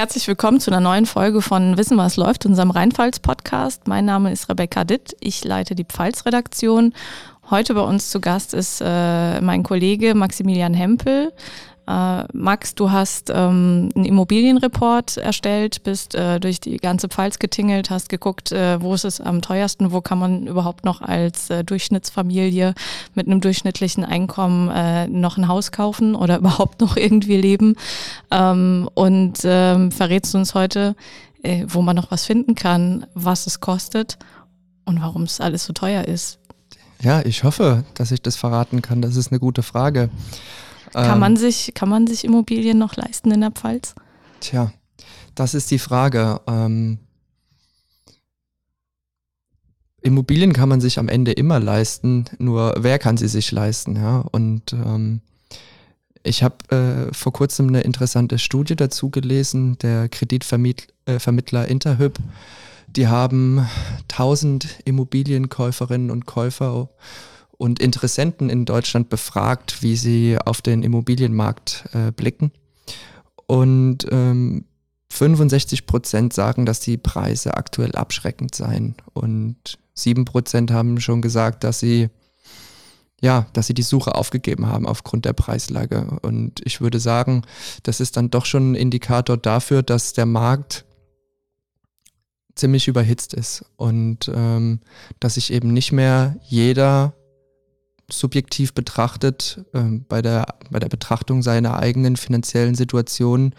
Herzlich willkommen zu einer neuen Folge von Wissen, was läuft, unserem Rheinpfalz-Podcast. Mein Name ist Rebecca Ditt. Ich leite die Pfalz-Redaktion. Heute bei uns zu Gast ist äh, mein Kollege Maximilian Hempel. Äh, Max, du hast ähm, einen Immobilienreport erstellt, bist äh, durch die ganze Pfalz getingelt, hast geguckt, äh, wo ist es am teuersten, wo kann man überhaupt noch als äh, Durchschnittsfamilie mit einem durchschnittlichen Einkommen äh, noch ein Haus kaufen oder überhaupt noch irgendwie leben. Ähm, und ähm, verrätst du uns heute, äh, wo man noch was finden kann, was es kostet und warum es alles so teuer ist. Ja, ich hoffe, dass ich das verraten kann. Das ist eine gute Frage. Kann, ähm, man sich, kann man sich Immobilien noch leisten in der Pfalz? Tja, das ist die Frage. Ähm, Immobilien kann man sich am Ende immer leisten, nur wer kann sie sich leisten? Ja? Und ähm, ich habe äh, vor kurzem eine interessante Studie dazu gelesen, der Kreditvermittler äh, Interhyp. Die haben 1000 Immobilienkäuferinnen und Käufer und Interessenten in Deutschland befragt, wie sie auf den Immobilienmarkt äh, blicken. Und ähm, 65 Prozent sagen, dass die Preise aktuell abschreckend seien. Und 7 Prozent haben schon gesagt, dass sie ja, dass sie die Suche aufgegeben haben aufgrund der Preislage. Und ich würde sagen, das ist dann doch schon ein Indikator dafür, dass der Markt ziemlich überhitzt ist und ähm, dass sich eben nicht mehr jeder subjektiv betrachtet, ähm, bei, der, bei der Betrachtung seiner eigenen finanziellen Situation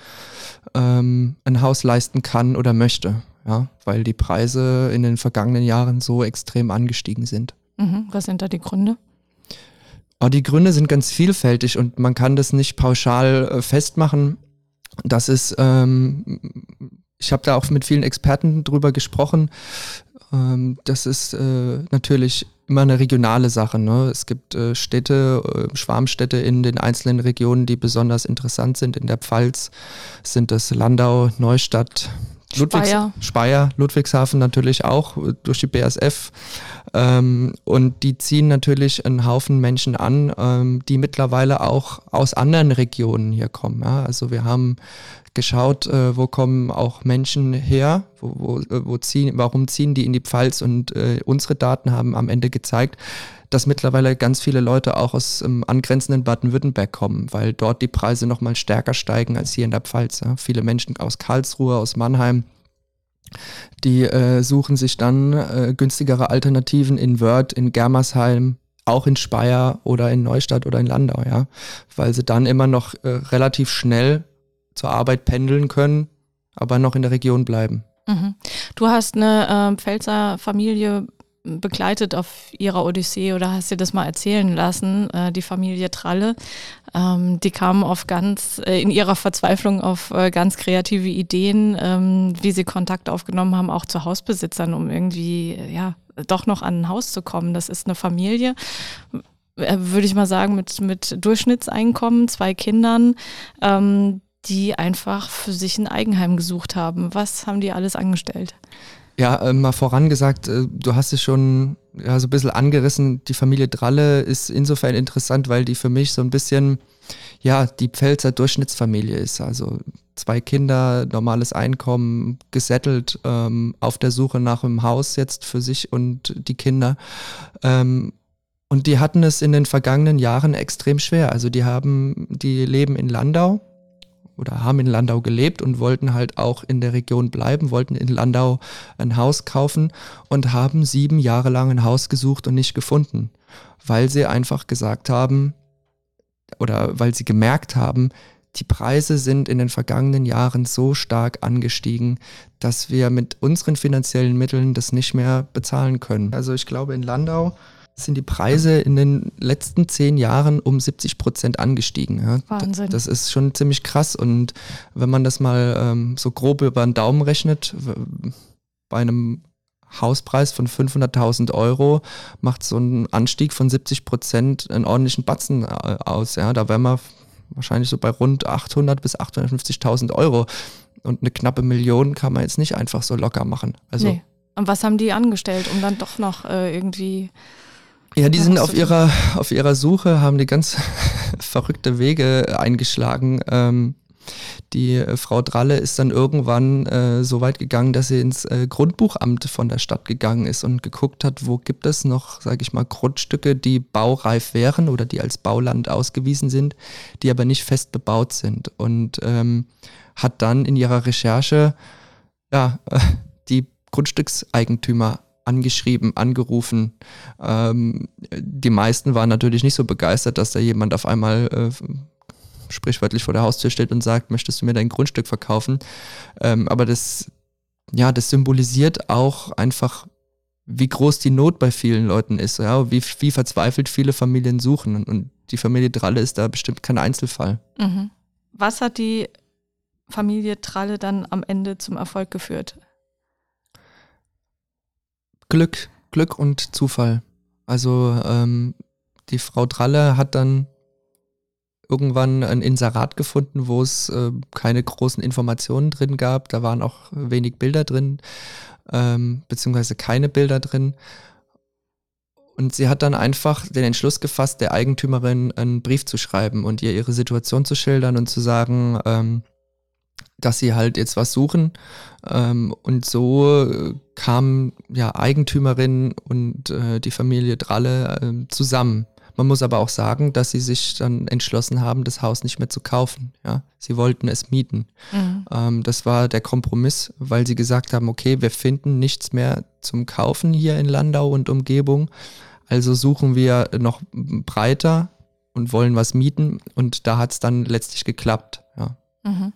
ähm, ein Haus leisten kann oder möchte, ja, weil die Preise in den vergangenen Jahren so extrem angestiegen sind. Mhm. Was sind da die Gründe? Oh, die Gründe sind ganz vielfältig und man kann das nicht pauschal äh, festmachen. Das ist, ähm, ich habe da auch mit vielen Experten drüber gesprochen. Ähm, das ist äh, natürlich immer eine regionale Sache. Ne? Es gibt äh, Städte, äh, Schwarmstädte in den einzelnen Regionen, die besonders interessant sind. In der Pfalz sind es Landau, Neustadt, Ludwigs Speyer. Speyer, Ludwigshafen natürlich auch äh, durch die BASF. Ähm, und die ziehen natürlich einen Haufen Menschen an, ähm, die mittlerweile auch aus anderen Regionen hier kommen. Ja? Also wir haben geschaut, äh, wo kommen auch Menschen her, wo, wo, äh, wo ziehen, warum ziehen die in die Pfalz und äh, unsere Daten haben am Ende gezeigt, dass mittlerweile ganz viele Leute auch aus ähm, angrenzenden Baden-Württemberg kommen, weil dort die Preise nochmal stärker steigen als hier in der Pfalz. Ja. Viele Menschen aus Karlsruhe, aus Mannheim, die äh, suchen sich dann äh, günstigere Alternativen in Wörth, in Germersheim, auch in Speyer oder in Neustadt oder in Landau, ja, weil sie dann immer noch äh, relativ schnell zur Arbeit pendeln können, aber noch in der Region bleiben. Mhm. Du hast eine äh, Pfälzer Familie begleitet auf ihrer Odyssee oder hast dir das mal erzählen lassen, äh, die Familie Tralle. Ähm, die kamen auf ganz, äh, in ihrer Verzweiflung auf äh, ganz kreative Ideen, ähm, wie sie Kontakt aufgenommen haben, auch zu Hausbesitzern, um irgendwie, ja, doch noch an ein Haus zu kommen. Das ist eine Familie, äh, würde ich mal sagen, mit, mit Durchschnittseinkommen, zwei Kindern, ähm, die einfach für sich ein Eigenheim gesucht haben. Was haben die alles angestellt? Ja, äh, mal vorangesagt, äh, du hast es schon ja, so ein bisschen angerissen. Die Familie Dralle ist insofern interessant, weil die für mich so ein bisschen, ja, die Pfälzer Durchschnittsfamilie ist. Also zwei Kinder, normales Einkommen, gesettelt, ähm, auf der Suche nach einem Haus jetzt für sich und die Kinder. Ähm, und die hatten es in den vergangenen Jahren extrem schwer. Also die haben, die leben in Landau, oder haben in Landau gelebt und wollten halt auch in der Region bleiben, wollten in Landau ein Haus kaufen und haben sieben Jahre lang ein Haus gesucht und nicht gefunden, weil sie einfach gesagt haben oder weil sie gemerkt haben, die Preise sind in den vergangenen Jahren so stark angestiegen, dass wir mit unseren finanziellen Mitteln das nicht mehr bezahlen können. Also ich glaube in Landau sind die Preise in den letzten zehn Jahren um 70 Prozent angestiegen. Ja. Wahnsinn. Das ist schon ziemlich krass. Und wenn man das mal ähm, so grob über den Daumen rechnet, bei einem Hauspreis von 500.000 Euro macht so ein Anstieg von 70 Prozent einen ordentlichen Batzen äh, aus. Ja. Da wären wir wahrscheinlich so bei rund 800 bis 850.000 Euro. Und eine knappe Million kann man jetzt nicht einfach so locker machen. Also nee. Und was haben die angestellt, um dann doch noch äh, irgendwie ja, die sind auf ihrer, auf ihrer Suche, haben die ganz verrückte Wege eingeschlagen. Ähm, Die äh, Frau Dralle ist dann irgendwann äh, so weit gegangen, dass sie ins äh, Grundbuchamt von der Stadt gegangen ist und geguckt hat, wo gibt es noch, sage ich mal, Grundstücke, die baureif wären oder die als Bauland ausgewiesen sind, die aber nicht fest bebaut sind. Und ähm, hat dann in ihrer Recherche ja, äh, die Grundstückseigentümer angeschrieben, angerufen. Ähm, die meisten waren natürlich nicht so begeistert, dass da jemand auf einmal äh, sprichwörtlich vor der Haustür steht und sagt, möchtest du mir dein Grundstück verkaufen? Ähm, aber das, ja, das symbolisiert auch einfach, wie groß die Not bei vielen Leuten ist, ja, wie, wie verzweifelt viele Familien suchen. Und, und die Familie Tralle ist da bestimmt kein Einzelfall. Mhm. Was hat die Familie Tralle dann am Ende zum Erfolg geführt? Glück, Glück und Zufall. Also ähm, die Frau Tralle hat dann irgendwann ein Inserat gefunden, wo es äh, keine großen Informationen drin gab. Da waren auch wenig Bilder drin, ähm, beziehungsweise keine Bilder drin. Und sie hat dann einfach den Entschluss gefasst, der Eigentümerin einen Brief zu schreiben und ihr ihre Situation zu schildern und zu sagen, ähm, dass sie halt jetzt was suchen. Ähm, und so äh, kamen ja Eigentümerin und äh, die Familie Dralle äh, zusammen. Man muss aber auch sagen, dass sie sich dann entschlossen haben, das Haus nicht mehr zu kaufen. Ja, sie wollten es mieten. Mhm. Ähm, das war der Kompromiss, weil sie gesagt haben: Okay, wir finden nichts mehr zum Kaufen hier in Landau und Umgebung. Also suchen wir noch breiter und wollen was mieten. Und da hat es dann letztlich geklappt. Ja. Mhm.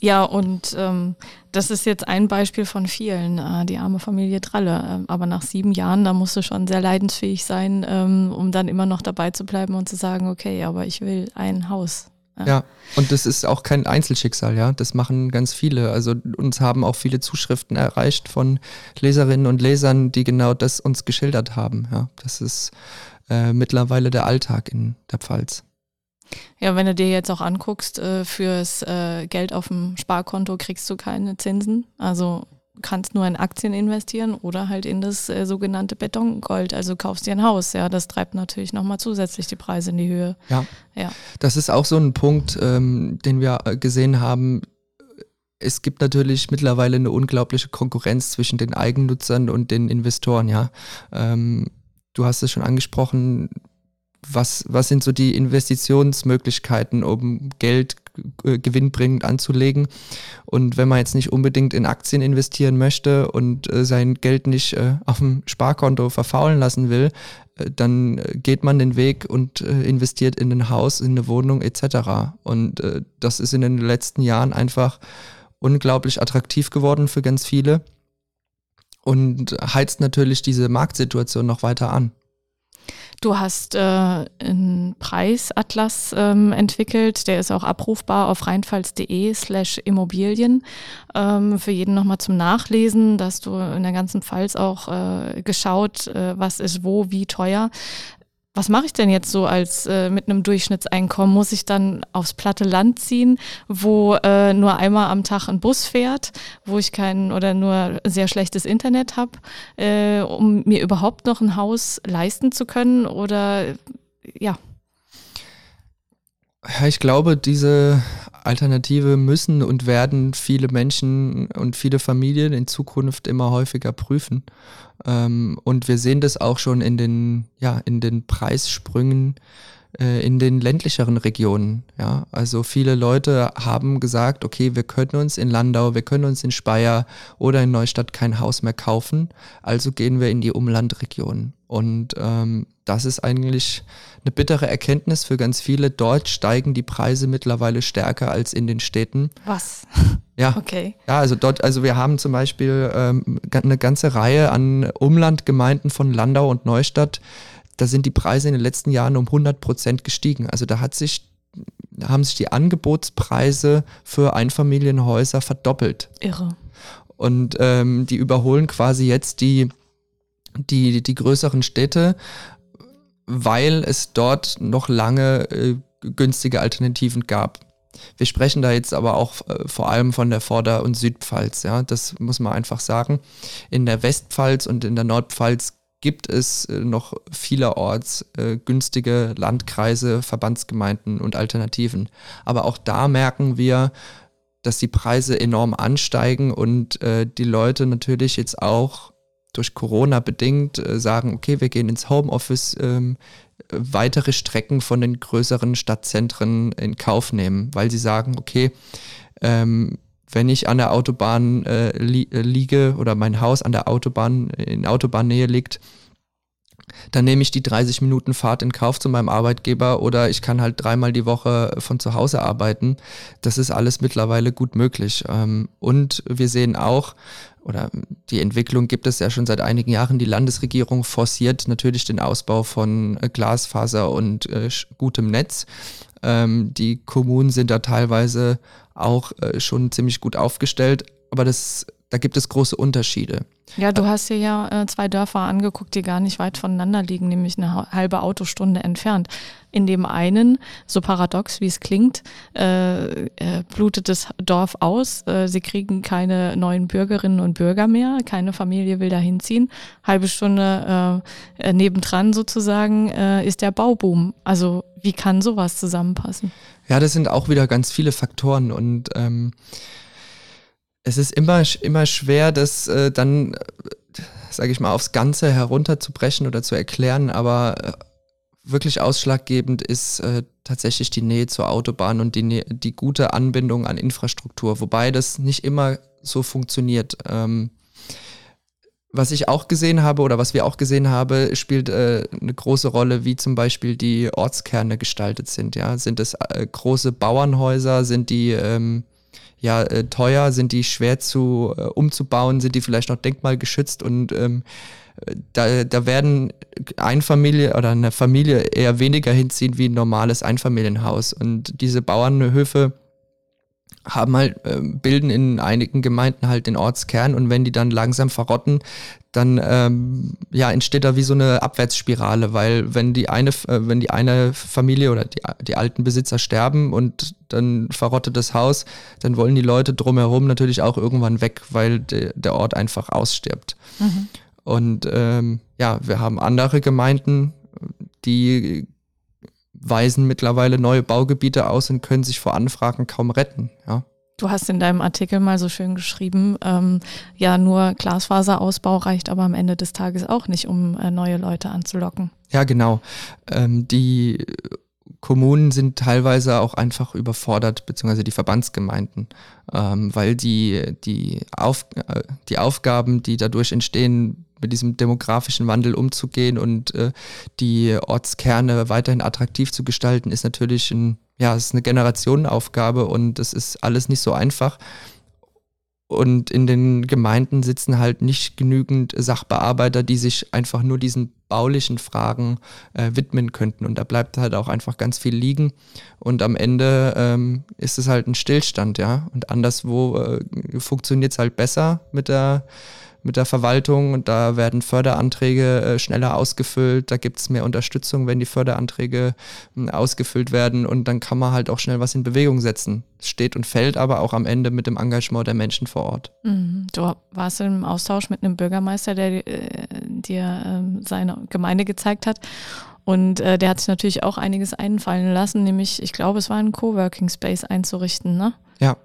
Ja, und ähm, das ist jetzt ein Beispiel von vielen, äh, die arme Familie Tralle. Ähm, aber nach sieben Jahren, da musst du schon sehr leidensfähig sein, ähm, um dann immer noch dabei zu bleiben und zu sagen, okay, aber ich will ein Haus. Ja. ja, und das ist auch kein Einzelschicksal, ja. Das machen ganz viele. Also uns haben auch viele Zuschriften erreicht von Leserinnen und Lesern, die genau das uns geschildert haben. Ja, das ist äh, mittlerweile der Alltag in der Pfalz. Ja, wenn du dir jetzt auch anguckst, äh, fürs äh, Geld auf dem Sparkonto kriegst du keine Zinsen. Also kannst nur in Aktien investieren oder halt in das äh, sogenannte Betongold. Also kaufst dir ein Haus. Ja, das treibt natürlich nochmal zusätzlich die Preise in die Höhe. Ja. ja. Das ist auch so ein Punkt, ähm, den wir gesehen haben. Es gibt natürlich mittlerweile eine unglaubliche Konkurrenz zwischen den Eigennutzern und den Investoren, ja. Ähm, du hast es schon angesprochen, was, was sind so die Investitionsmöglichkeiten, um Geld äh, gewinnbringend anzulegen. Und wenn man jetzt nicht unbedingt in Aktien investieren möchte und äh, sein Geld nicht äh, auf dem Sparkonto verfaulen lassen will, äh, dann äh, geht man den Weg und äh, investiert in ein Haus, in eine Wohnung etc. Und das ist in den letzten Jahren einfach unglaublich attraktiv geworden für ganz viele und heizt natürlich diese Marktsituation noch weiter an. Du hast äh, einen Preisatlas ähm, entwickelt, der ist auch abrufbar auf rheinpfalz.de slash Immobilien. Ähm, für jeden nochmal zum Nachlesen, dass du in der ganzen Pfalz auch äh, geschaut, äh, was ist wo, wie teuer was mache ich denn jetzt so als äh, mit einem Durchschnittseinkommen? Muss ich dann aufs platte Land ziehen, wo äh, nur einmal am Tag ein Bus fährt, wo ich kein oder nur sehr schlechtes Internet habe, äh, um mir überhaupt noch ein Haus leisten zu können? Oder ja. Ich glaube, diese Alternative müssen und werden viele Menschen und viele Familien in Zukunft immer häufiger prüfen. Ähm, und wir sehen das auch schon in den, ja, in den Preissprüngen äh, in den ländlicheren Regionen. Ja, also viele Leute haben gesagt, okay, wir können uns in Landau, wir können uns in Speyer oder in Neustadt kein Haus mehr kaufen, also gehen wir in die Umlandregionen. Und ähm, das ist eigentlich eine bittere Erkenntnis für ganz viele. Dort steigen die Preise mittlerweile stärker als in den Städten. Was? Ja. Okay. Ja, also dort, also wir haben zum Beispiel ähm, eine ganze Reihe an Umlandgemeinden von Landau und Neustadt, da sind die Preise in den letzten Jahren um 100 Prozent gestiegen. Also da hat sich, haben sich die Angebotspreise für Einfamilienhäuser verdoppelt. Irre. Und ähm, die überholen quasi jetzt die, die, die größeren Städte, weil es dort noch lange äh, günstige Alternativen gab. Wir sprechen da jetzt aber auch äh, vor allem von der Vorder- und Südpfalz, ja, das muss man einfach sagen. In der Westpfalz und in der Nordpfalz gibt es äh, noch vielerorts äh, günstige Landkreise, Verbandsgemeinden und Alternativen. Aber auch da merken wir, dass die Preise enorm ansteigen und äh, die Leute natürlich jetzt auch durch Corona bedingt äh, sagen, okay, wir gehen ins Homeoffice, ähm, weitere Strecken von den größeren Stadtzentren in Kauf nehmen, weil sie sagen, okay, ähm, wenn ich an der Autobahn äh, li äh, liege oder mein Haus an der Autobahn in Autobahnnähe liegt, dann nehme ich die 30 Minuten Fahrt in Kauf zu meinem Arbeitgeber oder ich kann halt dreimal die Woche von zu Hause arbeiten. Das ist alles mittlerweile gut möglich. Ähm, und wir sehen auch, oder die Entwicklung gibt es ja schon seit einigen Jahren, die Landesregierung forciert natürlich den Ausbau von äh, Glasfaser und äh, gutem Netz. Ähm, die Kommunen sind da teilweise auch äh, schon ziemlich gut aufgestellt, aber das, da gibt es große Unterschiede. Ja, du hast dir ja äh, zwei Dörfer angeguckt, die gar nicht weit voneinander liegen, nämlich eine halbe Autostunde entfernt. In dem einen, so paradox wie es klingt, äh, äh, blutet das Dorf aus. Äh, sie kriegen keine neuen Bürgerinnen und Bürger mehr. Keine Familie will da hinziehen. Halbe Stunde äh, äh, nebendran sozusagen ist der Bauboom. Also wie kann sowas zusammenpassen? Ja, das sind auch wieder ganz viele Faktoren und ähm, es ist immer, immer schwer, das äh, dann, äh, sage ich mal, aufs Ganze herunterzubrechen oder zu erklären, aber äh, wirklich ausschlaggebend ist äh, tatsächlich die Nähe zur Autobahn und die, die gute Anbindung an Infrastruktur, wobei das nicht immer so funktioniert. Ähm, was ich auch gesehen habe oder was wir auch gesehen haben, spielt äh, eine große Rolle, wie zum Beispiel die Ortskerne gestaltet sind. Ja, sind es äh, große Bauernhäuser, sind die ähm, ja äh, teuer, sind die schwer zu äh, umzubauen, sind die vielleicht noch denkmalgeschützt und ähm, da, da werden Einfamilie oder eine Familie eher weniger hinziehen wie ein normales Einfamilienhaus. Und diese Bauernhöfe haben halt, äh, bilden in einigen Gemeinden halt den Ortskern und wenn die dann langsam verrotten, dann ähm, ja, entsteht da wie so eine Abwärtsspirale, weil wenn die eine, äh, wenn die eine Familie oder die, die alten Besitzer sterben und dann verrottet das Haus, dann wollen die Leute drumherum natürlich auch irgendwann weg, weil de, der Ort einfach ausstirbt. Mhm. Und ähm, ja, wir haben andere Gemeinden, die weisen mittlerweile neue Baugebiete aus und können sich vor Anfragen kaum retten. Ja. Du hast in deinem Artikel mal so schön geschrieben, ähm, ja, nur Glasfaserausbau reicht aber am Ende des Tages auch nicht, um äh, neue Leute anzulocken. Ja, genau. Ähm, die Kommunen sind teilweise auch einfach überfordert, beziehungsweise die Verbandsgemeinden, ähm, weil die, die, Auf, äh, die Aufgaben, die dadurch entstehen, mit diesem demografischen Wandel umzugehen und äh, die Ortskerne weiterhin attraktiv zu gestalten, ist natürlich ein, ja, ist eine Generationenaufgabe und es ist alles nicht so einfach. Und in den Gemeinden sitzen halt nicht genügend Sachbearbeiter, die sich einfach nur diesen baulichen Fragen äh, widmen könnten. Und da bleibt halt auch einfach ganz viel liegen. Und am Ende ähm, ist es halt ein Stillstand, ja. Und anderswo äh, funktioniert es halt besser mit der mit der Verwaltung und da werden Förderanträge äh, schneller ausgefüllt, da gibt es mehr Unterstützung, wenn die Förderanträge äh, ausgefüllt werden und dann kann man halt auch schnell was in Bewegung setzen. Es steht und fällt aber auch am Ende mit dem Engagement der Menschen vor Ort. Mhm. Du warst im Austausch mit einem Bürgermeister, der äh, dir äh, seine Gemeinde gezeigt hat. Und äh, der hat sich natürlich auch einiges einfallen lassen, nämlich, ich glaube, es war ein Coworking Space einzurichten, ne? Ja,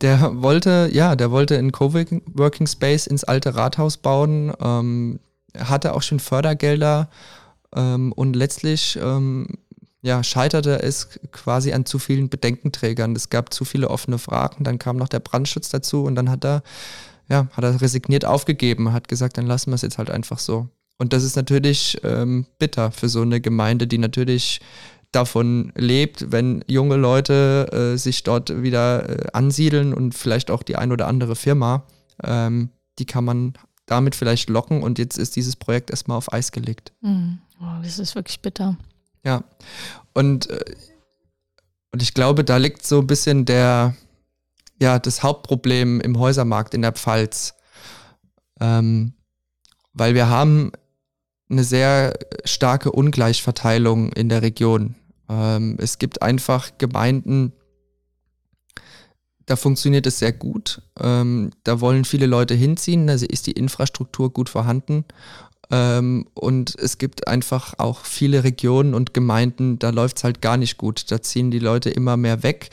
der wollte, ja, der wollte einen Coworking Space ins alte Rathaus bauen, ähm, hatte auch schon Fördergelder ähm, und letztlich ähm, ja, scheiterte es quasi an zu vielen Bedenkenträgern. Es gab zu viele offene Fragen, dann kam noch der Brandschutz dazu und dann hat er, ja, hat er resigniert aufgegeben, hat gesagt, dann lassen wir es jetzt halt einfach so. Und das ist natürlich ähm, bitter für so eine Gemeinde, die natürlich davon lebt, wenn junge Leute äh, sich dort wieder äh, ansiedeln und vielleicht auch die ein oder andere Firma, ähm, die kann man damit vielleicht locken und jetzt ist dieses Projekt erstmal auf Eis gelegt. Mhm. Oh, das ist wirklich bitter. Ja, und, äh, und ich glaube, da liegt so ein bisschen der, ja, das Hauptproblem im Häusermarkt in der Pfalz. Ähm, weil wir haben eine sehr starke Ungleichverteilung in der Region. Ähm, es gibt einfach Gemeinden, da funktioniert es sehr gut. Ähm, da wollen viele Leute hinziehen, da ist die Infrastruktur gut vorhanden. Ähm, und es gibt einfach auch viele Regionen und Gemeinden, da läuft es halt gar nicht gut. Da ziehen die Leute immer mehr weg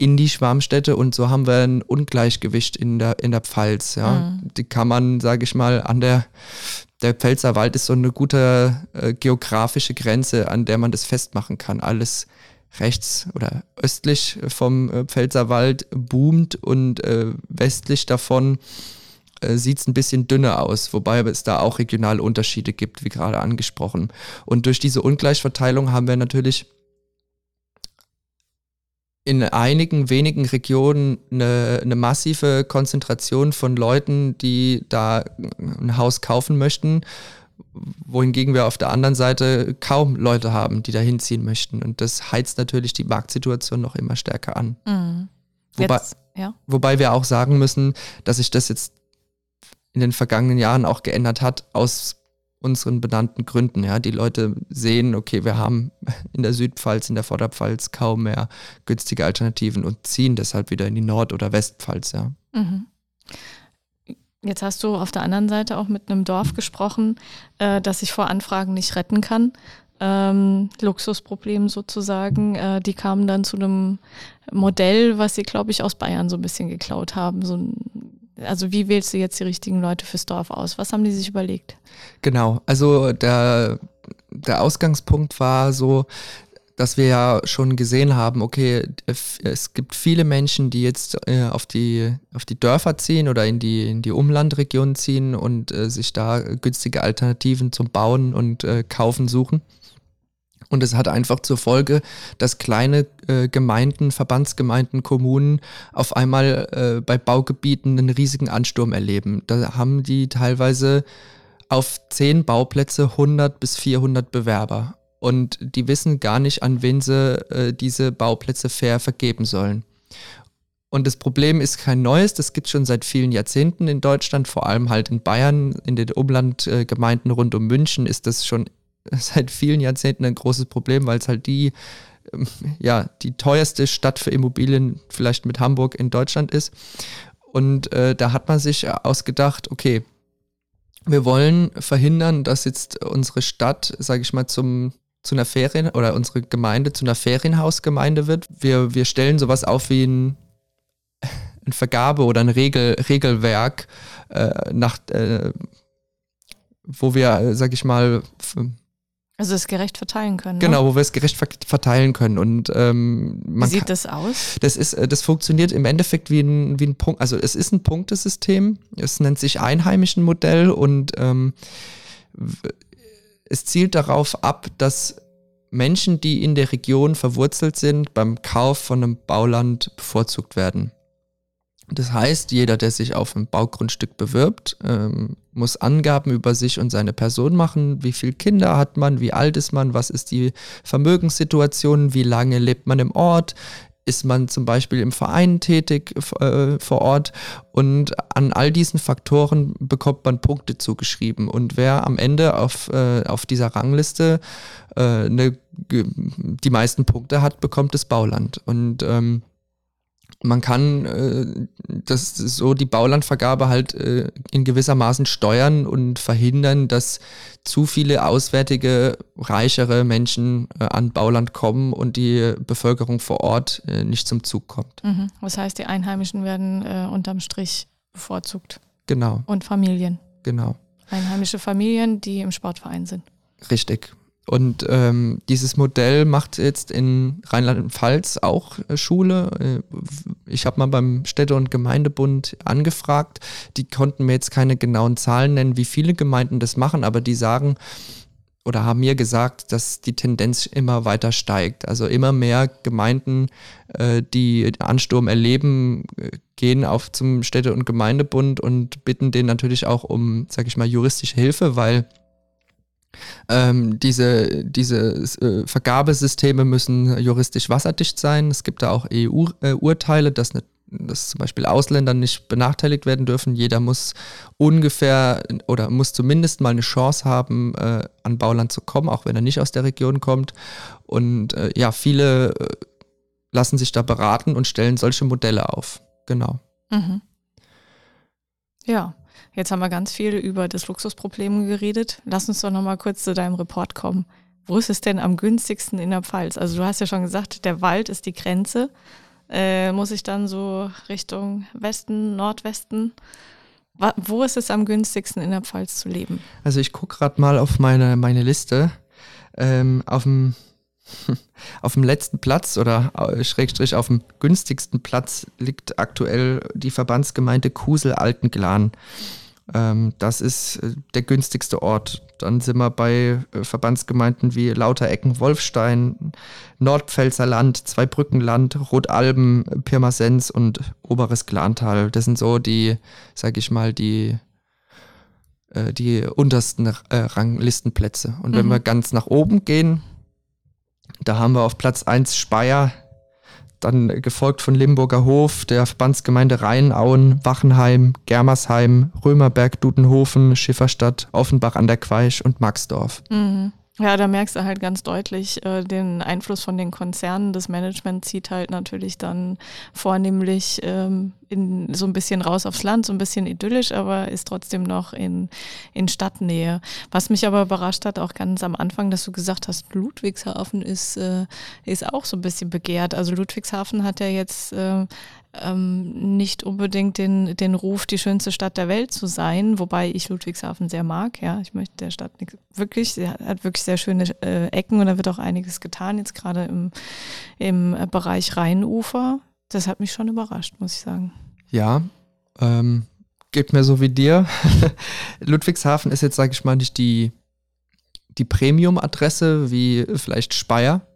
in die Schwarmstädte und so haben wir ein Ungleichgewicht in der, in der Pfalz. Ja. Mhm. Die kann man, sage ich mal, an der, der Pfälzer Wald ist so eine gute äh, geografische Grenze, an der man das festmachen kann. Alles rechts oder östlich vom äh, Pfälzerwald boomt und äh, westlich davon äh, sieht es ein bisschen dünner aus, wobei es da auch regionale Unterschiede gibt, wie gerade angesprochen. Und durch diese Ungleichverteilung haben wir natürlich in einigen wenigen Regionen eine, eine, massive Konzentration von Leuten, die da ein Haus kaufen möchten, wohingegen wir auf der anderen Seite kaum Leute haben, die da hinziehen möchten. Und das heizt natürlich die Marktsituation noch immer stärker an. Mhm. Wobei, jetzt, ja. wobei wir auch sagen müssen, dass sich das jetzt in den vergangenen Jahren auch geändert hat, aus unseren benannten Gründen. Ja, die Leute sehen, okay, wir haben in der Südpfalz, in der Vorderpfalz kaum mehr günstige Alternativen und ziehen deshalb wieder in die Nord- oder Westpfalz. Ja. Mhm. Jetzt hast du auf der anderen Seite auch mit einem Dorf gesprochen, äh, das sich vor Anfragen nicht retten kann. Ähm, Luxusproblem sozusagen. Äh, die kamen dann zu einem Modell, was sie, glaube ich, aus Bayern so ein bisschen geklaut haben. So ein also wie wählst du jetzt die richtigen Leute fürs Dorf aus? Was haben die sich überlegt? Genau, also der, der Ausgangspunkt war so, dass wir ja schon gesehen haben, okay, es gibt viele Menschen, die jetzt äh, auf, die, auf die Dörfer ziehen oder in die, in die Umlandregionen ziehen und äh, sich da günstige Alternativen zum Bauen und äh, Kaufen suchen. Und es hat einfach zur Folge, dass kleine äh, Gemeinden, Verbandsgemeinden, Kommunen auf einmal äh, bei Baugebieten einen riesigen Ansturm erleben. Da haben die teilweise auf zehn Bauplätze 100 bis 400 Bewerber. Und die wissen gar nicht, an wen sie äh, diese Bauplätze fair vergeben sollen. Und das Problem ist kein neues, das gibt es schon seit vielen Jahrzehnten in Deutschland, vor allem halt in Bayern, in den Umlandgemeinden rund um München ist das schon seit vielen Jahrzehnten ein großes Problem, weil es halt die, ähm, ja, die teuerste Stadt für Immobilien vielleicht mit Hamburg in Deutschland ist. Und äh, da hat man sich ausgedacht, okay, wir wollen verhindern, dass jetzt unsere Stadt, sage ich mal, zum zu einer Ferien oder unsere Gemeinde zu einer Ferienhausgemeinde wird. Wir, wir stellen sowas auf wie ein, ein Vergabe oder ein Regel, Regelwerk, äh, nach, äh, wo wir, äh, sag ich mal, also es gerecht verteilen können. Ne? Genau, wo wir es gerecht verteilen können. Und ähm, wie sieht kann, das aus? Das ist, äh, das funktioniert im Endeffekt wie ein, wie ein Punkt. Also es ist ein Punktesystem. Es nennt sich einheimischen Modell und ähm, es zielt darauf ab, dass Menschen, die in der Region verwurzelt sind, beim Kauf von einem Bauland bevorzugt werden. Das heißt, jeder, der sich auf ein Baugrundstück bewirbt, ähm, muss Angaben über sich und seine Person machen. Wie viele Kinder hat man? Wie alt ist man? Was ist die Vermögenssituation? Wie lange lebt man im Ort? Ist man zum Beispiel im Verein tätig äh, vor Ort? Und an all diesen Faktoren bekommt man Punkte zugeschrieben. Und wer am Ende auf, äh, auf dieser Rangliste äh, ne, die meisten Punkte hat, bekommt das Bauland. Und ähm, man kann äh, das so die Baulandvergabe halt äh, in gewissermaßen steuern und verhindern, dass zu viele auswärtige, reichere Menschen äh, an Bauland kommen und die Bevölkerung vor Ort äh, nicht zum Zug kommt. Mhm. Das heißt, die Einheimischen werden äh, unterm Strich bevorzugt. Genau. Und Familien. Genau. Einheimische Familien, die im Sportverein sind. Richtig. Und ähm, dieses Modell macht jetzt in Rheinland-Pfalz auch äh, Schule. Äh, ich habe mal beim Städte- und Gemeindebund angefragt. Die konnten mir jetzt keine genauen Zahlen nennen, wie viele Gemeinden das machen, aber die sagen oder haben mir gesagt, dass die Tendenz immer weiter steigt. Also immer mehr Gemeinden, äh, die Ansturm erleben, äh, gehen auf zum Städte- und Gemeindebund und bitten den natürlich auch um, sag ich mal, juristische Hilfe, weil ähm, diese diese äh, Vergabesysteme müssen juristisch wasserdicht sein. Es gibt da auch EU-Urteile, dass, ne, dass zum Beispiel Ausländer nicht benachteiligt werden dürfen. Jeder muss ungefähr oder muss zumindest mal eine Chance haben, äh, an Bauland zu kommen, auch wenn er nicht aus der Region kommt. Und äh, ja, viele äh, lassen sich da beraten und stellen solche Modelle auf. Genau. Mhm. Ja, Jetzt haben wir ganz viel über das Luxusproblem geredet. Lass uns doch nochmal kurz zu deinem Report kommen. Wo ist es denn am günstigsten in der Pfalz? Also du hast ja schon gesagt, der Wald ist die Grenze. Äh, muss ich dann so Richtung Westen, Nordwesten? Wo ist es am günstigsten in der Pfalz zu leben? Also ich gucke gerade mal auf meine, meine Liste. Ähm, auf dem auf dem letzten Platz oder äh, Schrägstrich auf dem günstigsten Platz liegt aktuell die Verbandsgemeinde Kusel-Altenglan. Ähm, das ist äh, der günstigste Ort. Dann sind wir bei äh, Verbandsgemeinden wie Lauterecken, Wolfstein, Nordpfälzer Land, Zweibrückenland, Rotalben, Pirmasens und Oberes Glantal. Das sind so die, sag ich mal, die die untersten Ranglistenplätze. Und wenn mhm. wir ganz nach oben gehen, da haben wir auf Platz 1 Speyer, dann gefolgt von Limburger Hof, der Verbandsgemeinde Rheinauen, Wachenheim, Germersheim, Römerberg, Dudenhofen, Schifferstadt, Offenbach an der Queisch und Maxdorf. Mhm. Ja, da merkst du halt ganz deutlich äh, den Einfluss von den Konzernen. Das Management zieht halt natürlich dann vornehmlich ähm, in, so ein bisschen raus aufs Land, so ein bisschen idyllisch, aber ist trotzdem noch in, in Stadtnähe. Was mich aber überrascht hat, auch ganz am Anfang, dass du gesagt hast, Ludwigshafen ist, äh, ist auch so ein bisschen begehrt. Also Ludwigshafen hat ja jetzt äh, ähm, nicht unbedingt den, den Ruf, die schönste Stadt der Welt zu sein, wobei ich Ludwigshafen sehr mag. Ja, ich möchte der Stadt nicht, wirklich, sie hat wirklich sehr schöne äh, Ecken und da wird auch einiges getan, jetzt gerade im, im Bereich Rheinufer. Das hat mich schon überrascht, muss ich sagen. Ja, ähm, geht mir so wie dir. Ludwigshafen ist jetzt, sage ich mal, nicht die, die Premium-Adresse wie vielleicht Speyer.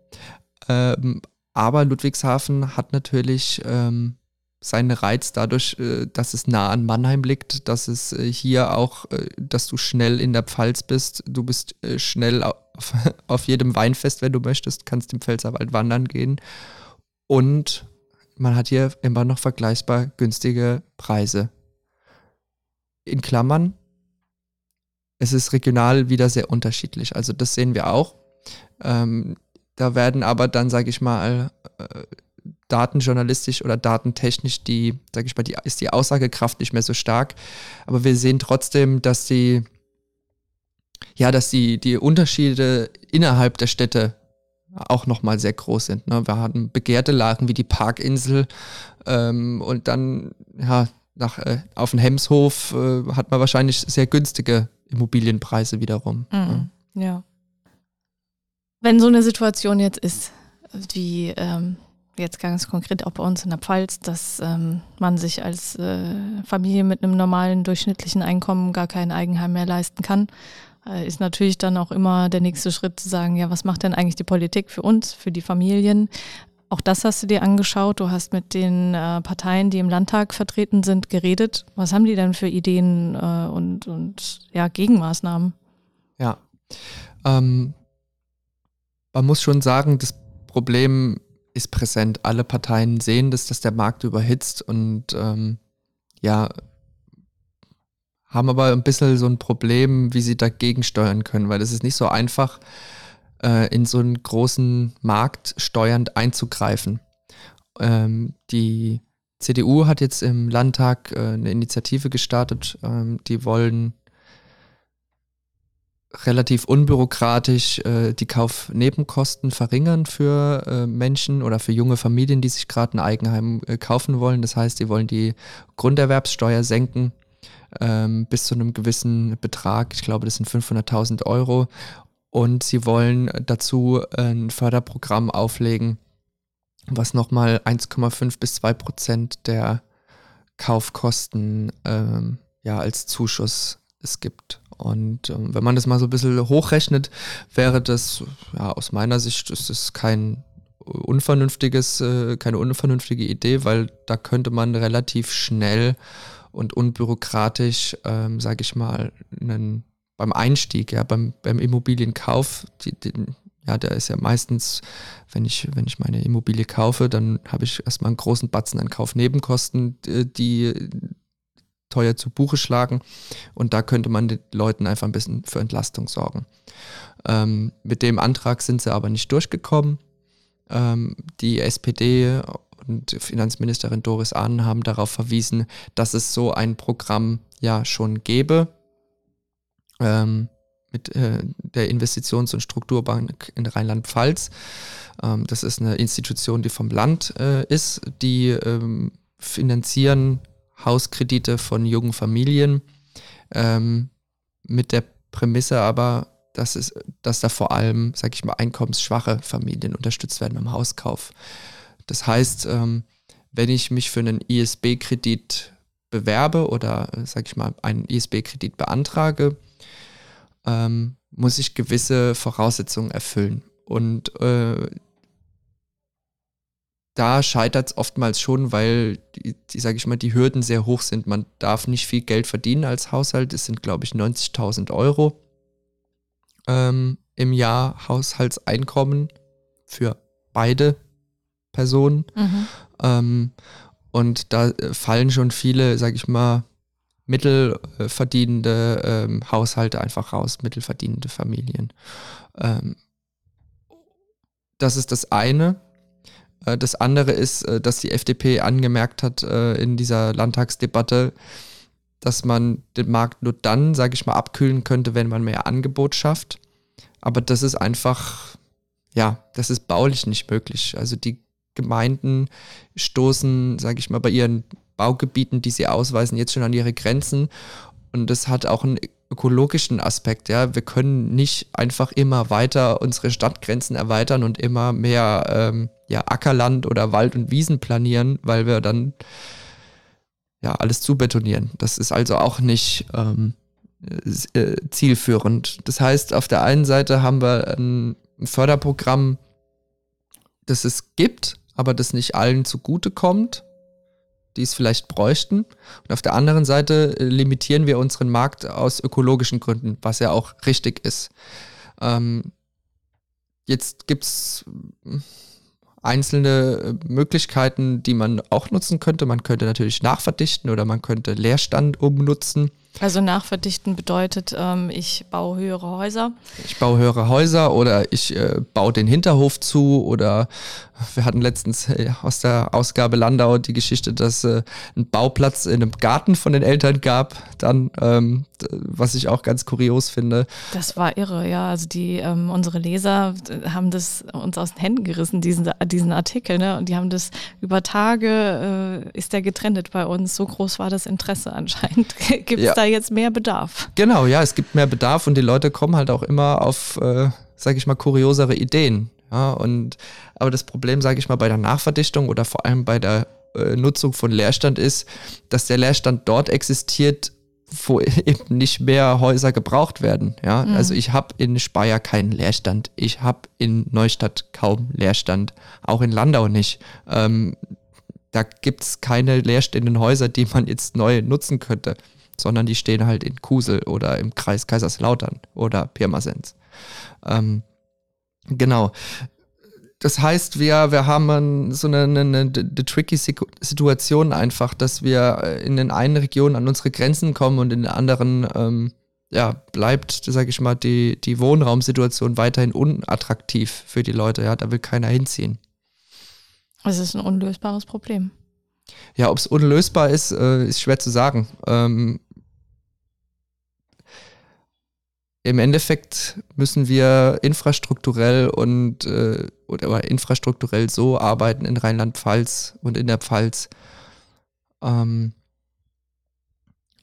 Ähm, aber Ludwigshafen hat natürlich ähm, seinen Reiz dadurch, äh, dass es nah an Mannheim liegt, dass es äh, hier auch, äh, dass du schnell in der Pfalz bist. Du bist schnell auf, auf jedem Weinfest, wenn du möchtest, kannst im Pfälzerwald wandern gehen. Und man hat hier immer noch vergleichbar günstige Preise. In Klammern, es ist regional wieder sehr unterschiedlich. Also das sehen wir auch. Ähm, da werden aber dann, sage ich mal, äh, datenjournalistisch oder datentechnisch die, sage ich mal, die, ist die Aussagekraft nicht mehr so stark. Aber wir sehen trotzdem, dass die, ja, dass die, die Unterschiede innerhalb der Städte auch nochmal sehr groß sind. Ne? Wir hatten begehrte Lagen wie die Parkinsel ähm, und dann, ja, nach, äh, auf dem Hemshof äh, hat man wahrscheinlich sehr günstige Immobilienpreise wiederum. Mhm. Ja. ja. Wenn so eine Situation jetzt ist, wie ähm, jetzt ganz konkret auch bei uns in der Pfalz, dass ähm, man sich als äh, Familie mit einem normalen durchschnittlichen Einkommen gar kein Eigenheim mehr leisten kann, ist natürlich dann auch immer der nächste Schritt zu sagen, ja, was macht denn eigentlich die Politik für uns, für die Familien? Auch das hast du dir angeschaut. Du hast mit den äh, Parteien, die im Landtag vertreten sind, geredet. Was haben die denn für Ideen äh, und, und ja, Gegenmaßnahmen? Ja, ähm, man muss schon sagen, das Problem ist präsent. Alle Parteien sehen das, dass der Markt überhitzt und ähm, ja, haben aber ein bisschen so ein Problem, wie sie dagegen steuern können, weil es ist nicht so einfach, äh, in so einen großen Markt steuernd einzugreifen. Ähm, die CDU hat jetzt im Landtag äh, eine Initiative gestartet, ähm, die wollen relativ unbürokratisch äh, die Kaufnebenkosten verringern für äh, Menschen oder für junge Familien, die sich gerade ein Eigenheim äh, kaufen wollen. Das heißt, die wollen die Grunderwerbssteuer senken ähm, bis zu einem gewissen Betrag. Ich glaube, das sind 500.000 Euro. Und sie wollen dazu ein Förderprogramm auflegen, was nochmal 1,5 bis 2 Prozent der Kaufkosten ähm, ja, als Zuschuss es gibt. Und ähm, wenn man das mal so ein bisschen hochrechnet, wäre das, ja, aus meiner Sicht ist es kein unvernünftiges, äh, keine unvernünftige Idee, weil da könnte man relativ schnell und unbürokratisch, ähm, sage ich mal, einen, beim Einstieg, ja, beim, beim Immobilienkauf, die, die, ja, der ist ja meistens, wenn ich, wenn ich meine Immobilie kaufe, dann habe ich erstmal einen großen Batzen an Kaufnebenkosten, die teuer zu Buche schlagen. Und da könnte man den Leuten einfach ein bisschen für Entlastung sorgen. Ähm, mit dem Antrag sind sie aber nicht durchgekommen. Ähm, die SPD und Finanzministerin Doris Ahn haben darauf verwiesen, dass es so ein Programm ja schon gäbe. Ähm, mit äh, der Investitions- und Strukturbank in Rheinland-Pfalz. Ähm, das ist eine Institution, die vom Land äh, ist. Die ähm, finanzieren Hauskredite von jungen Familien ähm, mit der Prämisse aber, dass, es, dass da vor allem, sag ich mal, einkommensschwache Familien unterstützt werden beim Hauskauf. Das heißt, ähm, wenn ich mich für einen ISB-Kredit bewerbe oder, sag ich mal, einen ISB-Kredit beantrage, ähm, muss ich gewisse Voraussetzungen erfüllen. Und äh, da scheitert es oftmals schon, weil die, die sage ich mal, die Hürden sehr hoch sind. Man darf nicht viel Geld verdienen als Haushalt. Es sind, glaube ich, 90.000 Euro ähm, im Jahr Haushaltseinkommen für beide Personen. Mhm. Ähm, und da äh, fallen schon viele, sage ich mal, mittelverdienende ähm, Haushalte einfach raus, mittelverdienende Familien. Ähm, das ist das eine. Äh, das andere ist, äh, dass die FDP angemerkt hat äh, in dieser Landtagsdebatte, dass man den Markt nur dann, sage ich mal, abkühlen könnte, wenn man mehr Angebot schafft. Aber das ist einfach, ja, das ist baulich nicht möglich. Also die Gemeinden stoßen, sage ich mal, bei ihren Baugebieten, die sie ausweisen, jetzt schon an ihre Grenzen. Und das hat auch einen ökologischen Aspekt. Ja, wir können nicht einfach immer weiter unsere Stadtgrenzen erweitern und immer mehr ähm, ja, Ackerland oder Wald und Wiesen planieren, weil wir dann ja alles zubetonieren. Das ist also auch nicht ähm, äh, zielführend. Das heißt, auf der einen Seite haben wir ein Förderprogramm, das es gibt, aber das nicht allen zugute kommt die es vielleicht bräuchten. Und auf der anderen Seite äh, limitieren wir unseren Markt aus ökologischen Gründen, was ja auch richtig ist. Ähm, jetzt gibt es hm, einzelne äh, Möglichkeiten, die man auch nutzen könnte. Man könnte natürlich nachverdichten oder man könnte Leerstand umnutzen. Also nachverdichten bedeutet, ähm, ich baue höhere Häuser. Ich baue höhere Häuser oder ich äh, baue den Hinterhof zu oder wir hatten letztens äh, aus der Ausgabe Landau die Geschichte, dass äh, ein Bauplatz in einem Garten von den Eltern gab, dann, ähm, was ich auch ganz kurios finde. Das war irre, ja. Also die, ähm, unsere Leser äh, haben das uns aus den Händen gerissen, diesen, diesen Artikel, ne? Und die haben das über Tage, äh, ist der getrennt bei uns. So groß war das Interesse anscheinend. Gibt es ja. da jetzt mehr Bedarf. Genau, ja, es gibt mehr Bedarf und die Leute kommen halt auch immer auf, äh, sage ich mal, kuriosere Ideen. Ja, und aber das Problem, sage ich mal, bei der Nachverdichtung oder vor allem bei der äh, Nutzung von Leerstand ist, dass der Leerstand dort existiert, wo eben nicht mehr Häuser gebraucht werden. Ja, mhm. also ich habe in Speyer keinen Leerstand, ich habe in Neustadt kaum Leerstand, auch in Landau nicht. Ähm, da gibt es keine leerstehenden Häuser, die man jetzt neu nutzen könnte sondern die stehen halt in Kusel oder im Kreis Kaiserslautern oder Pirmasens. Ähm, genau. Das heißt, wir, wir haben so eine, eine, eine, tricky Situation einfach, dass wir äh, in den einen Regionen an unsere Grenzen kommen und in den anderen ähm, ja, bleibt, sage ich mal, die, die Wohnraumsituation weiterhin unattraktiv für die Leute. Ja, da will keiner hinziehen. Es ist ein unlösbares Problem. Ja, ob es unlösbar ist, äh, ist schwer zu sagen. Ähm, Im Endeffekt müssen wir infrastrukturell und äh, oder infrastrukturell so arbeiten in Rheinland-Pfalz und in der Pfalz, ähm,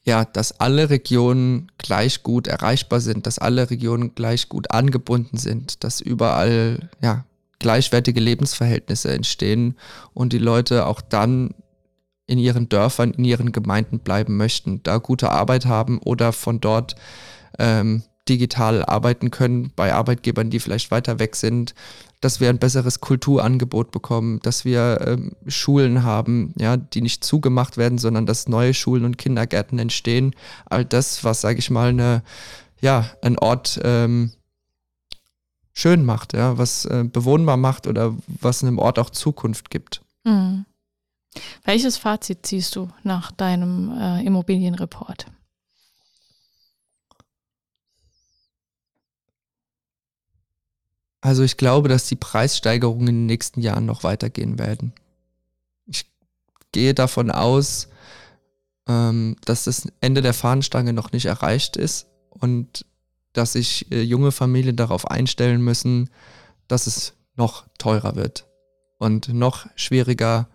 ja, dass alle Regionen gleich gut erreichbar sind, dass alle Regionen gleich gut angebunden sind, dass überall ja gleichwertige Lebensverhältnisse entstehen und die Leute auch dann in ihren Dörfern, in ihren Gemeinden bleiben möchten, da gute Arbeit haben oder von dort ähm, digital arbeiten können bei Arbeitgebern, die vielleicht weiter weg sind, dass wir ein besseres Kulturangebot bekommen, dass wir ähm, Schulen haben, ja, die nicht zugemacht werden, sondern dass neue Schulen und Kindergärten entstehen. All das, was, sage ich mal, eine, ja, ein Ort ähm, schön macht, ja, was äh, bewohnbar macht oder was einem Ort auch Zukunft gibt. Mhm. Welches Fazit ziehst du nach deinem äh, Immobilienreport? Also ich glaube, dass die Preissteigerungen in den nächsten Jahren noch weitergehen werden. Ich gehe davon aus, ähm, dass das Ende der Fahnenstange noch nicht erreicht ist und dass sich äh, junge Familien darauf einstellen müssen, dass es noch teurer wird und noch schwieriger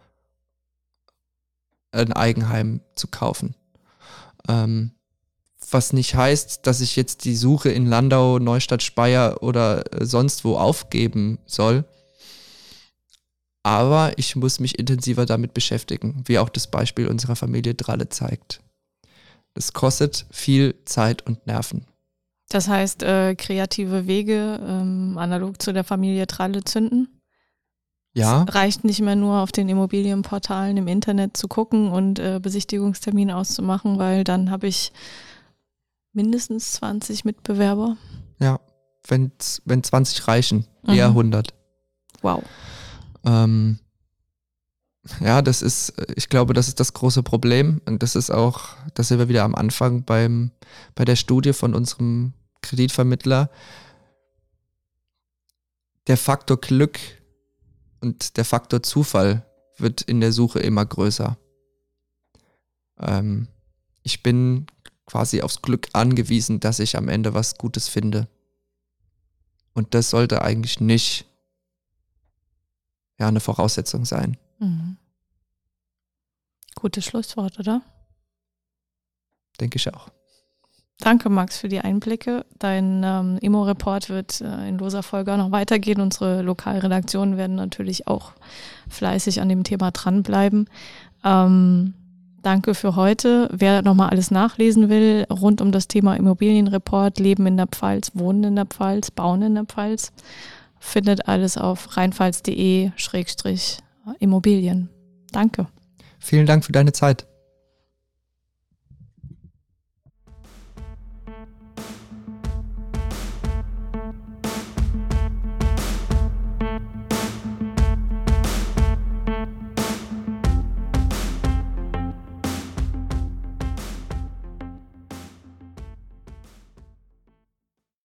ein Eigenheim zu kaufen. Ähm, was nicht heißt, dass ich jetzt die Suche in Landau, Neustadt, Speyer oder äh, sonst wo aufgeben soll. Aber ich muss mich intensiver damit beschäftigen, wie auch das Beispiel unserer Familie Dralle zeigt. Es kostet viel Zeit und Nerven. Das heißt, äh, kreative Wege ähm, analog zu der Familie Tralle zünden? Ja. Es reicht nicht mehr nur auf den Immobilienportalen im Internet zu gucken und äh, Besichtigungstermine auszumachen, weil dann habe ich mindestens 20 Mitbewerber. Ja, wenn, wenn 20 reichen, eher mhm. 100. Wow. Ähm, ja, das ist, ich glaube, das ist das große Problem. Und das ist auch, das sind wir wieder am Anfang beim, bei der Studie von unserem Kreditvermittler. Der Faktor Glück und der Faktor Zufall wird in der Suche immer größer. Ähm, ich bin quasi aufs Glück angewiesen, dass ich am Ende was Gutes finde. Und das sollte eigentlich nicht ja, eine Voraussetzung sein. Mhm. Gutes Schlusswort, oder? Denke ich auch. Danke, Max, für die Einblicke. Dein ähm, Immo-Report wird äh, in loser Folge auch noch weitergehen. Unsere Lokalredaktionen werden natürlich auch fleißig an dem Thema dranbleiben. Ähm, danke für heute. Wer nochmal alles nachlesen will rund um das Thema Immobilienreport, Leben in der Pfalz, Wohnen in der Pfalz, Bauen in der Pfalz, findet alles auf rheinpfalz.de-immobilien. Danke. Vielen Dank für deine Zeit.